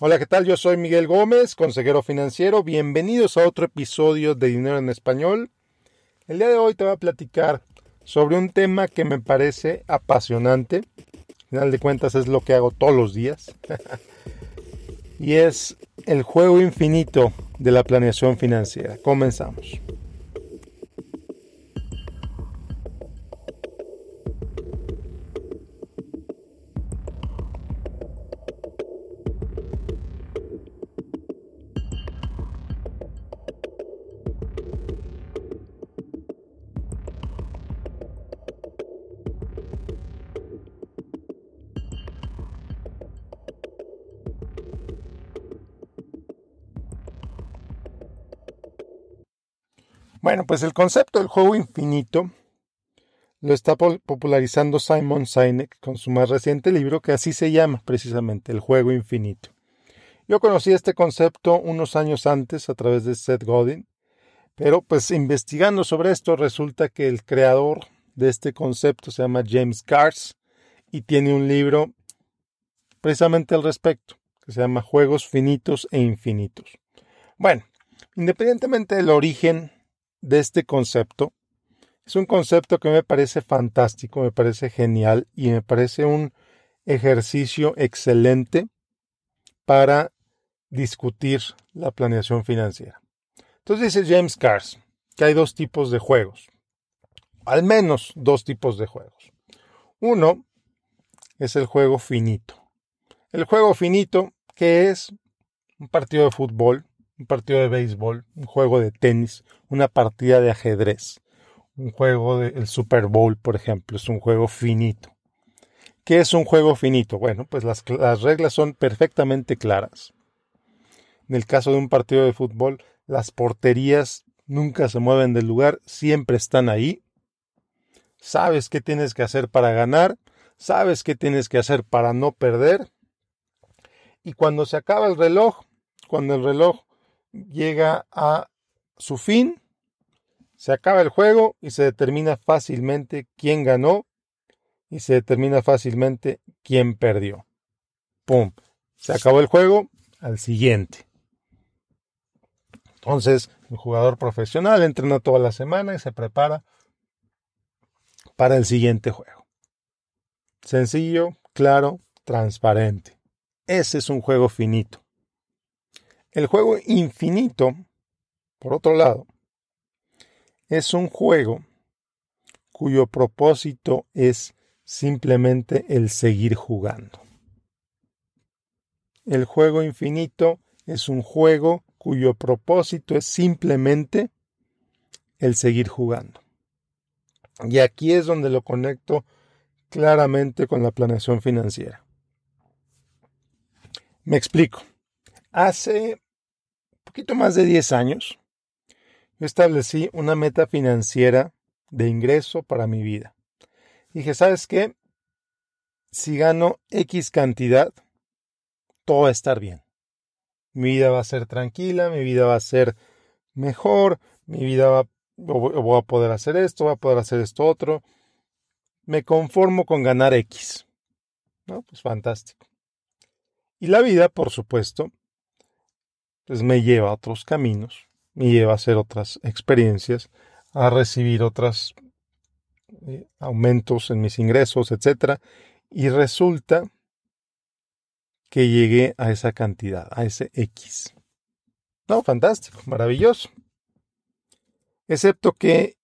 Hola, ¿qué tal? Yo soy Miguel Gómez, consejero financiero. Bienvenidos a otro episodio de Dinero en Español. El día de hoy te voy a platicar sobre un tema que me parece apasionante. Al final de cuentas es lo que hago todos los días. y es el juego infinito de la planeación financiera. Comenzamos. Bueno, pues el concepto del juego infinito lo está popularizando Simon Sinek con su más reciente libro que así se llama precisamente, El juego infinito. Yo conocí este concepto unos años antes a través de Seth Godin, pero pues investigando sobre esto resulta que el creador de este concepto se llama James Cars y tiene un libro precisamente al respecto, que se llama Juegos finitos e infinitos. Bueno, independientemente del origen de este concepto. Es un concepto que me parece fantástico, me parece genial y me parece un ejercicio excelente para discutir la planeación financiera. Entonces dice James Cars que hay dos tipos de juegos, al menos dos tipos de juegos. Uno es el juego finito. El juego finito que es un partido de fútbol un partido de béisbol, un juego de tenis, una partida de ajedrez, un juego del Super Bowl, por ejemplo, es un juego finito. ¿Qué es un juego finito? Bueno, pues las, las reglas son perfectamente claras. En el caso de un partido de fútbol, las porterías nunca se mueven del lugar, siempre están ahí. Sabes qué tienes que hacer para ganar, sabes qué tienes que hacer para no perder. Y cuando se acaba el reloj, cuando el reloj llega a su fin, se acaba el juego y se determina fácilmente quién ganó y se determina fácilmente quién perdió. ¡Pum! Se acabó el juego, al siguiente. Entonces, el jugador profesional entrena toda la semana y se prepara para el siguiente juego. Sencillo, claro, transparente. Ese es un juego finito. El juego infinito, por otro lado, es un juego cuyo propósito es simplemente el seguir jugando. El juego infinito es un juego cuyo propósito es simplemente el seguir jugando. Y aquí es donde lo conecto claramente con la planeación financiera. Me explico. Hace poquito más de 10 años, yo establecí una meta financiera de ingreso para mi vida. Dije, ¿sabes qué? Si gano X cantidad, todo va a estar bien. Mi vida va a ser tranquila, mi vida va a ser mejor, mi vida va, voy a poder hacer esto, voy a poder hacer esto otro. Me conformo con ganar X. ¿No? Pues fantástico. Y la vida, por supuesto, pues me lleva a otros caminos, me lleva a hacer otras experiencias, a recibir otros eh, aumentos en mis ingresos, etc. Y resulta que llegué a esa cantidad, a ese X. No, fantástico, maravilloso. Excepto que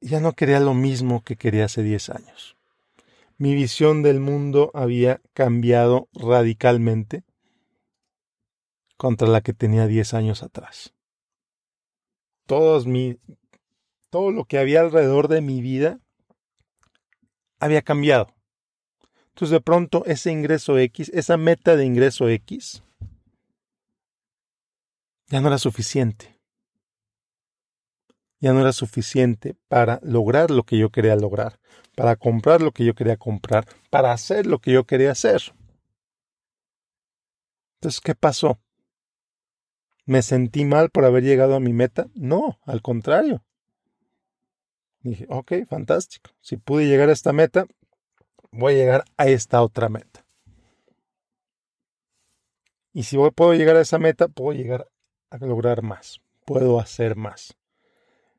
ya no quería lo mismo que quería hace 10 años. Mi visión del mundo había cambiado radicalmente contra la que tenía 10 años atrás. Todo lo que había alrededor de mi vida había cambiado. Entonces de pronto ese ingreso X, esa meta de ingreso X, ya no era suficiente. Ya no era suficiente para lograr lo que yo quería lograr, para comprar lo que yo quería comprar, para hacer lo que yo quería hacer. Entonces, ¿qué pasó? ¿Me sentí mal por haber llegado a mi meta? No, al contrario. Dije, ok, fantástico. Si pude llegar a esta meta, voy a llegar a esta otra meta. Y si puedo llegar a esa meta, puedo llegar a lograr más, puedo hacer más.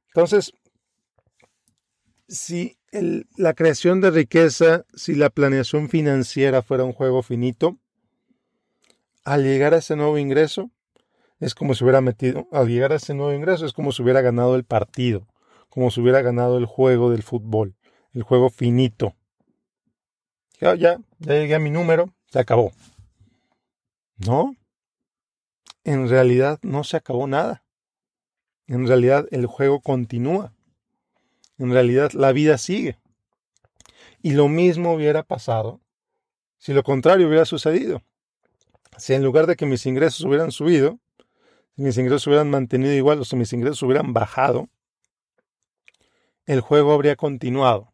Entonces, si la creación de riqueza, si la planeación financiera fuera un juego finito, al llegar a ese nuevo ingreso, es como si hubiera metido, al llegar a ese nuevo ingreso, es como si hubiera ganado el partido, como si hubiera ganado el juego del fútbol, el juego finito. Ya, ya, llegué a mi número, se acabó. No, en realidad no se acabó nada. En realidad el juego continúa. En realidad la vida sigue. Y lo mismo hubiera pasado si lo contrario hubiera sucedido. Si en lugar de que mis ingresos hubieran subido, mis ingresos hubieran mantenido igual o si mis ingresos hubieran bajado, el juego habría continuado.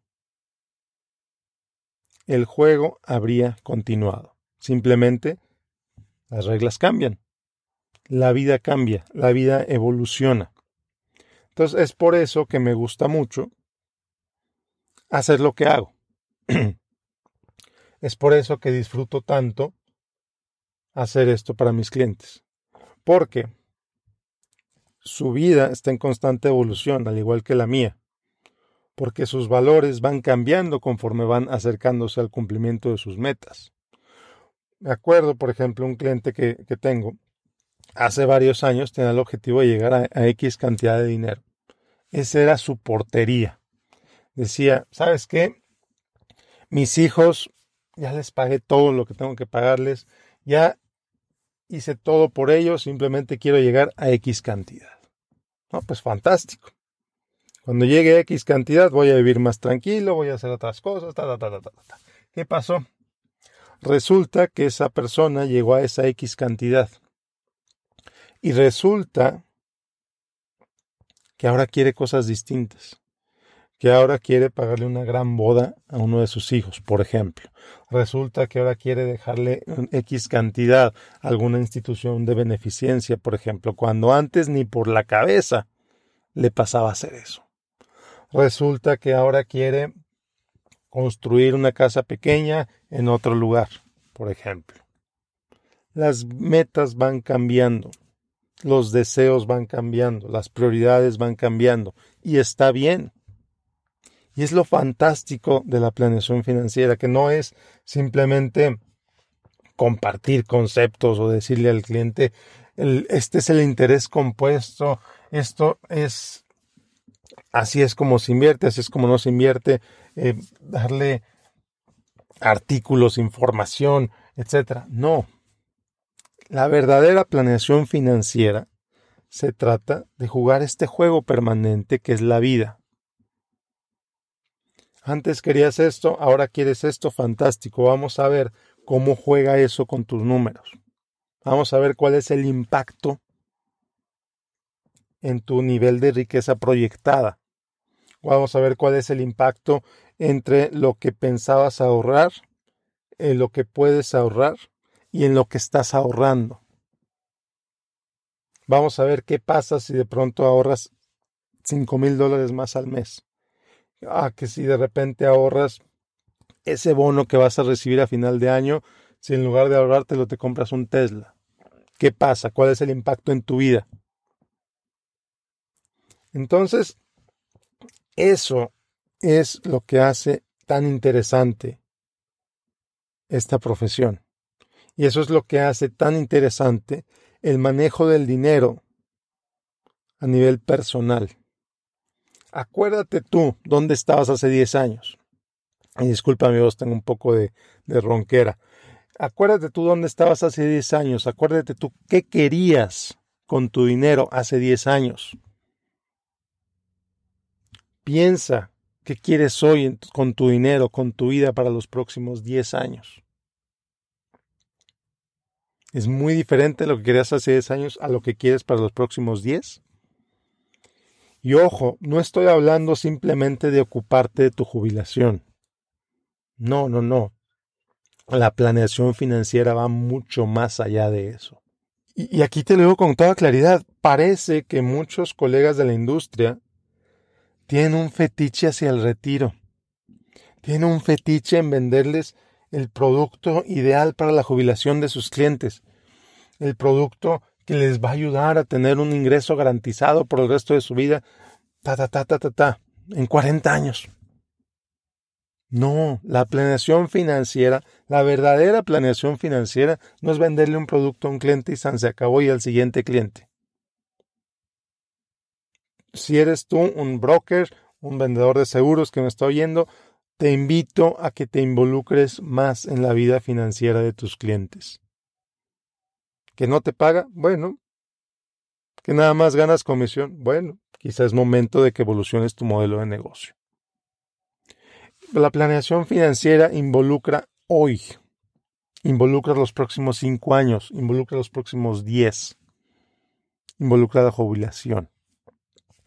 El juego habría continuado. Simplemente las reglas cambian. La vida cambia, la vida evoluciona. Entonces es por eso que me gusta mucho hacer lo que hago. es por eso que disfruto tanto hacer esto para mis clientes. Porque su vida está en constante evolución, al igual que la mía. Porque sus valores van cambiando conforme van acercándose al cumplimiento de sus metas. Me acuerdo, por ejemplo, un cliente que, tengo, hace varios años tenía el objetivo de llegar a, a X cantidad de dinero. Esa era su portería. Decía, ¿sabes qué? Mis hijos, ya les pagué todo lo que tengo que pagarles, ya hice todo por ellos, simplemente quiero llegar a X cantidad. No, pues fantástico. Cuando llegue X cantidad voy a vivir más tranquilo, voy a hacer otras cosas, ta, ta, ta, ¿Qué pasó? Resulta que esa persona llegó a esa X cantidad. Y resulta que ahora quiere cosas distintas que ahora quiere pagarle una gran boda a uno de sus hijos, por ejemplo. Resulta que ahora quiere dejarle X cantidad a alguna institución de beneficencia, por ejemplo, cuando antes ni por la cabeza le pasaba a hacer eso. Resulta que ahora quiere construir una casa pequeña en otro lugar, por ejemplo. Las metas van cambiando, los deseos van cambiando, las prioridades van cambiando, y está bien y es lo fantástico de la planeación financiera, que no es simplemente compartir conceptos o decirle al cliente, este es el interés compuesto, esto es, así es como se invierte, así es como no se invierte, eh, darle artículos, información, etc. No. La verdadera planeación financiera se trata de jugar este juego permanente que es la vida. Antes querías esto, ahora quieres esto, fantástico. Vamos a ver cómo juega eso con tus números. Vamos a ver cuál es el impacto en tu nivel de riqueza proyectada. Vamos a ver cuál es el impacto entre lo que pensabas ahorrar, en lo que puedes ahorrar y en lo que estás ahorrando. Vamos a ver qué pasa si de pronto ahorras cinco mil dólares más al mes ah, que si de repente ahorras ese bono que vas a recibir a final de año, si en lugar de ahorrártelo te compras un Tesla. ¿Qué pasa? ¿Cuál es el impacto en tu vida? Entonces, eso es lo que hace tan interesante esta profesión. Y eso es lo que hace tan interesante el manejo del dinero a nivel personal. Acuérdate tú dónde estabas hace 10 años. Y disculpa mi voz, tengo un poco de, de ronquera. Acuérdate tú dónde estabas hace 10 años. Acuérdate tú qué querías con tu dinero hace 10 años. Piensa qué quieres hoy con tu dinero, con tu vida para los próximos 10 años. ¿Es muy diferente lo que querías hace 10 años a lo que quieres para los próximos 10? Y ojo, no estoy hablando simplemente de ocuparte de tu jubilación. No, no, no. La planeación financiera va mucho más allá de eso. Y, aquí te lo digo con toda claridad. Parece que muchos colegas de la industria tienen un fetiche hacia el retiro. Tienen un fetiche en venderles el producto ideal para la jubilación de sus clientes. el producto que les va a ayudar a tener un ingreso garantizado por el resto de su vida, ta, ta, ta, ta, ta, ta, en 40 años. No, la planeación financiera, la verdadera planeación financiera no es venderle un producto a un cliente y se acabó y al siguiente cliente. Si eres tú un broker, un vendedor de seguros que me está oyendo, te invito a que te involucres más en la vida financiera de tus clientes. ¿Que no te paga? Bueno. ¿Que nada más ganas comisión? Bueno, quizás es momento de que evoluciones tu modelo de negocio. La planeación financiera involucra hoy, involucra los próximos cinco años, involucra los próximos diez, involucra la jubilación,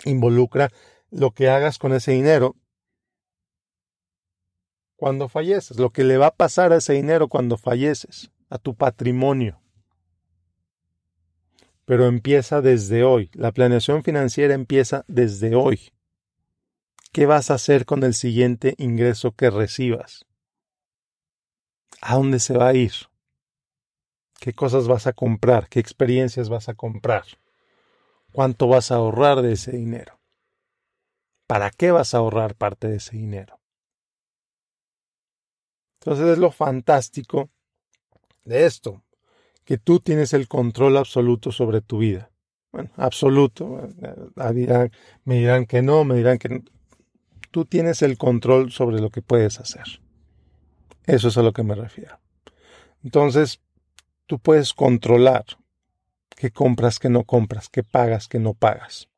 involucra lo que hagas con ese dinero cuando falleces, lo que le va a pasar a ese dinero cuando falleces, a tu patrimonio. Pero empieza desde hoy, la planeación financiera empieza desde hoy. ¿Qué vas a hacer con el siguiente ingreso que recibas? ¿A dónde se va a ir? ¿Qué cosas vas a comprar? ¿Qué experiencias vas a comprar? ¿Cuánto vas a ahorrar de ese dinero? ¿Para qué vas a ahorrar parte de ese dinero? Entonces es lo fantástico de esto, que tú tienes el control absoluto sobre tu vida. Bueno, absoluto. Me dirán que no, me dirán que no tú tienes el control sobre lo que puedes hacer. Eso es a lo que me refiero. Entonces, tú puedes controlar qué compras, qué no compras, qué pagas, qué no pagas.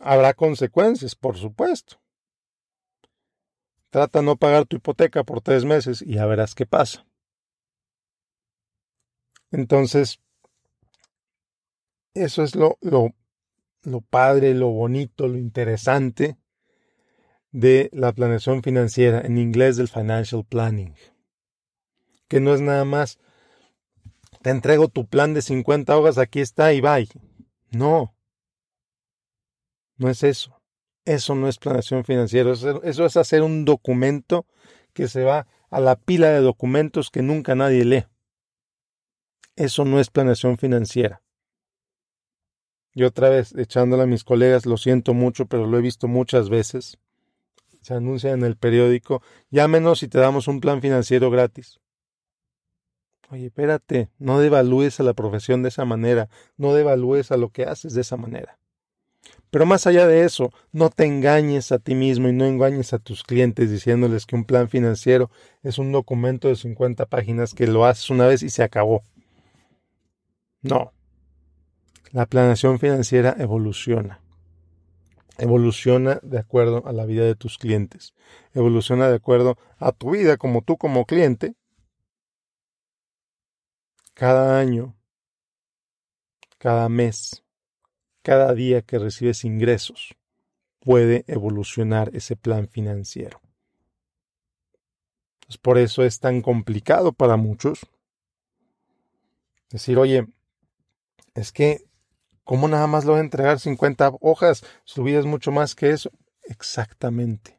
Habrá consecuencias, por supuesto. Trata de no pagar tu hipoteca por tres meses y ya verás qué pasa. Entonces, eso es lo, lo lo padre, lo bonito, lo interesante de la planeación financiera, en inglés del financial planning. Que no es nada más, te entrego tu plan de 50 hojas, aquí está y bye. No, no es eso. Eso no es planeación financiera. Eso es hacer un documento que se va a la pila de documentos que nunca nadie lee. Eso no es planeación financiera. Y otra vez, echándole a mis colegas, lo siento mucho, pero lo he visto muchas veces. Se anuncia en el periódico, llámenos y te damos un plan financiero gratis. Oye, espérate, no devalúes a la profesión de esa manera, no devalúes a lo que haces de esa manera. Pero más allá de eso, no te engañes a ti mismo y no engañes a tus clientes diciéndoles que un plan financiero es un documento de 50 páginas que lo haces una vez y se acabó. No, la planeación financiera evoluciona. Evoluciona de acuerdo a la vida de tus clientes. Evoluciona de acuerdo a tu vida como tú como cliente. Cada año, cada mes, cada día que recibes ingresos, puede evolucionar ese plan financiero. por eso es tan complicado para muchos decir, oye, es que ¿Cómo nada más lo voy a entregar 50 hojas? Su vida es mucho más que eso. Exactamente.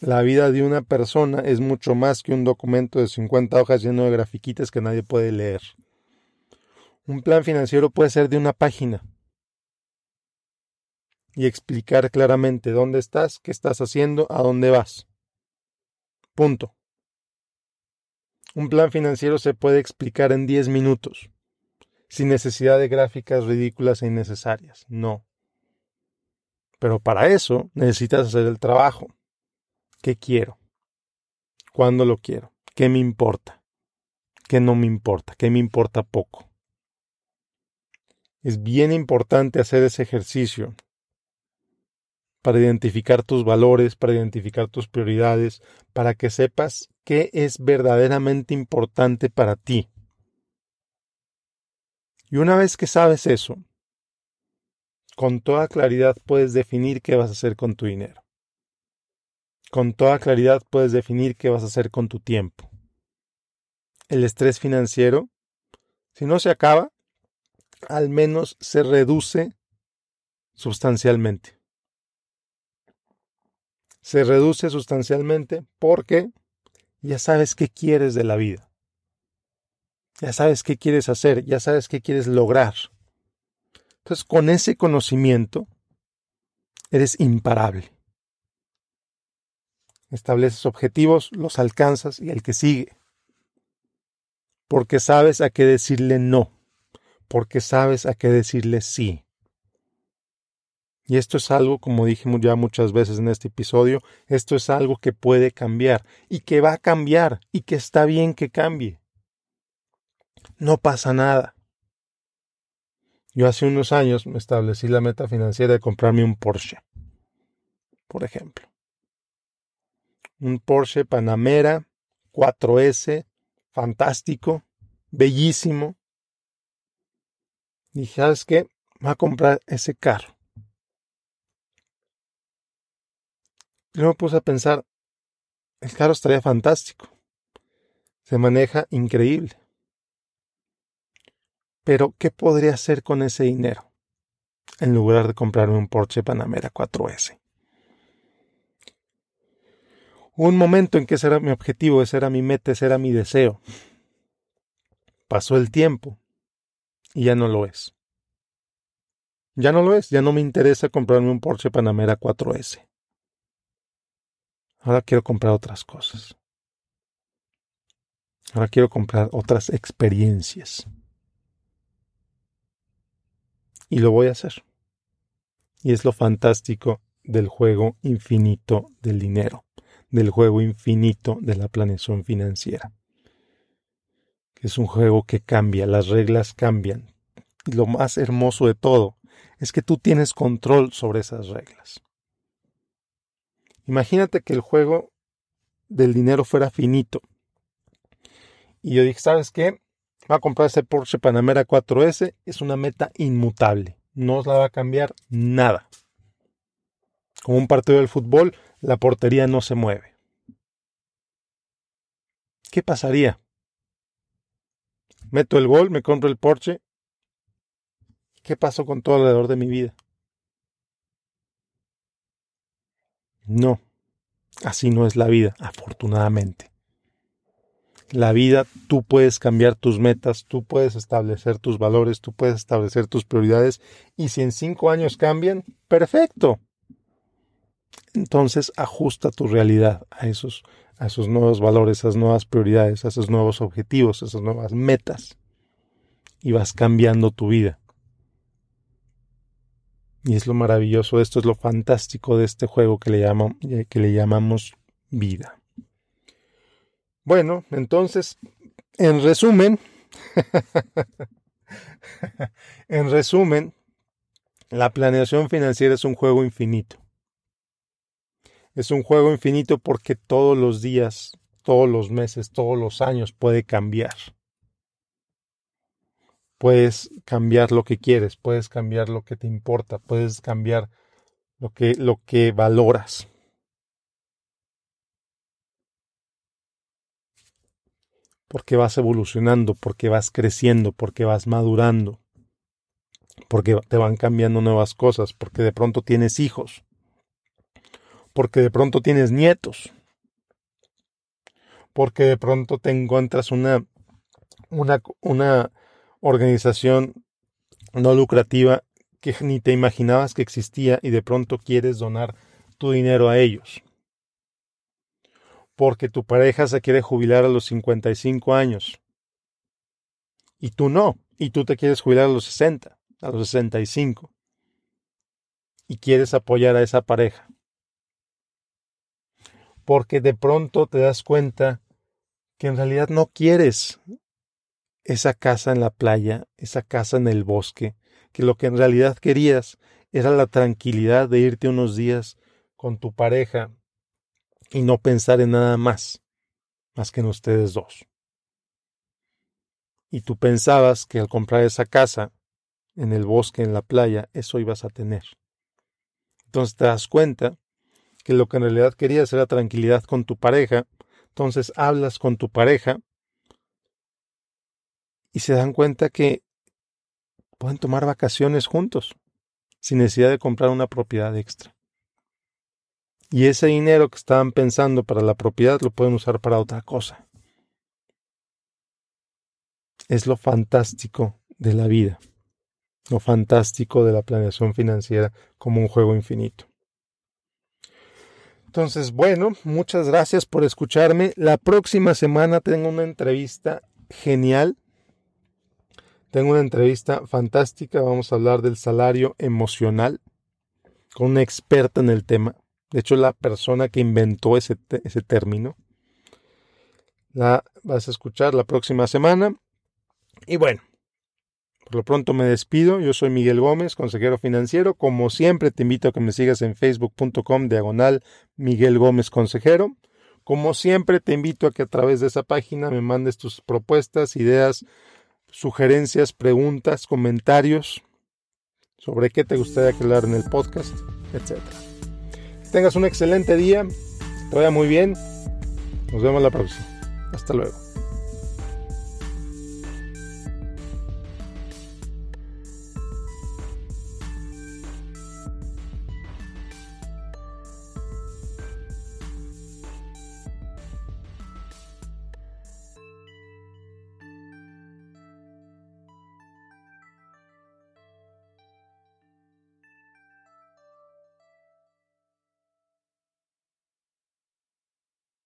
La vida de una persona es mucho más que un documento de 50 hojas lleno de grafiquitas que nadie puede leer. Un plan financiero puede ser de una página y explicar claramente dónde estás, qué estás haciendo, a dónde vas. Punto. Un plan financiero se puede explicar en 10 minutos sin necesidad de gráficas ridículas e innecesarias. No. Pero para eso necesitas hacer el trabajo. ¿Qué quiero? ¿Cuándo lo quiero? ¿Qué me importa? ¿Qué no me importa? ¿Qué me importa poco? Es bien importante hacer ese ejercicio para identificar tus valores, para identificar tus prioridades, para que sepas qué es verdaderamente importante para ti. Y una vez que sabes eso, con toda claridad puedes definir qué vas a hacer con tu dinero. Con toda claridad puedes definir qué vas a hacer con tu tiempo. El estrés financiero, si no se acaba, al menos se reduce sustancialmente. Se reduce sustancialmente porque ya sabes qué quieres de la vida. Ya sabes qué quieres hacer, ya sabes qué quieres lograr. Entonces, con ese conocimiento, eres imparable. Estableces objetivos, los alcanzas y el que sigue. Porque sabes a qué decirle no. Porque sabes a qué decirle sí. Y esto es algo, como dije ya muchas veces en este episodio, esto es algo que puede cambiar y que va a cambiar y que está bien que cambie. No pasa nada. Yo hace unos años me establecí la meta financiera de comprarme un Porsche, por ejemplo. Un Porsche Panamera 4S, fantástico, bellísimo. Dije, ¿sabes qué? Va a comprar ese carro. Luego me puse a pensar, el carro estaría fantástico. Se maneja increíble. Pero, ¿qué podría hacer con ese dinero? En lugar de comprarme un Porsche Panamera 4S. Un momento en que ese era mi objetivo, ese era mi meta, ese era mi deseo. Pasó el tiempo y ya no lo es. Ya no lo es, ya no me interesa comprarme un Porsche Panamera 4S. Ahora quiero comprar otras cosas. Ahora quiero comprar otras experiencias. Y lo voy a hacer. Y es lo fantástico del juego infinito del dinero, del juego infinito de la planeación financiera. Es un juego que cambia, las reglas cambian. Y lo más hermoso de todo es que tú tienes control sobre esas reglas. Imagínate que el juego del dinero fuera finito. Y yo dije, ¿sabes qué? Va a comprar ese Porsche Panamera 4S. Es una meta inmutable. No os la va a cambiar nada. Como un partido del fútbol, la portería no se mueve. ¿Qué pasaría? Meto el gol, me compro el Porsche. ¿Qué pasó con todo alrededor de mi vida? No, así no es la vida, afortunadamente. La vida, tú puedes cambiar tus metas, tú puedes establecer tus valores, tú puedes establecer tus prioridades y si en cinco años cambian, perfecto. Entonces ajusta tu realidad a esos, a esos nuevos valores, a esas nuevas prioridades, a esos nuevos objetivos, a esas nuevas metas y vas cambiando tu vida. Y es lo maravilloso, esto es lo fantástico de este juego que le, eh, que le llamamos vida. Bueno, entonces, en resumen, en resumen, la planeación financiera es un juego infinito. Es un juego infinito porque todos los días, todos los meses, todos los años puede cambiar puedes cambiar lo que quieres, puedes cambiar lo que te importa, puedes cambiar lo que, lo que valoras. Porque vas evolucionando, porque vas creciendo, porque vas madurando, porque te van cambiando nuevas cosas, porque de pronto tienes hijos, porque de pronto tienes nietos, porque de pronto te encuentras una, una, una organización no lucrativa que ni te imaginabas que existía y de pronto quieres donar tu dinero a ellos. Porque tu pareja se quiere jubilar a los 55 años. Y tú no. Y tú te quieres jubilar a los 60, a los 65. Y quieres apoyar a esa pareja. Porque de pronto te das cuenta que en realidad no quieres esa casa en la playa, esa casa en el bosque, que lo que en realidad querías era la tranquilidad de irte unos días con tu pareja y no pensar en nada más, más que en ustedes dos. Y tú pensabas que al comprar esa casa en el bosque, en la playa, eso ibas a tener. Entonces te das cuenta que lo que en realidad querías era tranquilidad con tu pareja, entonces hablas con tu pareja y se dan cuenta que pueden tomar vacaciones juntos sin necesidad de comprar una propiedad extra. Y ese dinero que estaban pensando para la propiedad lo pueden usar para otra cosa. es lo fantástico de la vida, lo fantástico de la planeación financiera como un juego infinito. Entonces, bueno, muchas gracias por escucharme. La próxima semana tengo una entrevista genial. Tengo una entrevista fantástica. Vamos a hablar del salario emocional con una experta en el tema. De hecho, la persona que inventó ese, ese término. La vas a escuchar la próxima semana. Y bueno, por lo pronto me despido. Yo soy Miguel Gómez, consejero financiero. Como siempre, te invito a que me sigas en facebook.com diagonal Miguel Gómez Consejero. Como siempre, te invito a que a través de esa página me mandes tus propuestas, ideas, sugerencias, preguntas, comentarios sobre qué te gustaría hablar en el podcast, etc. tengas un excelente día, te vaya muy bien. Nos vemos la próxima. Hasta luego.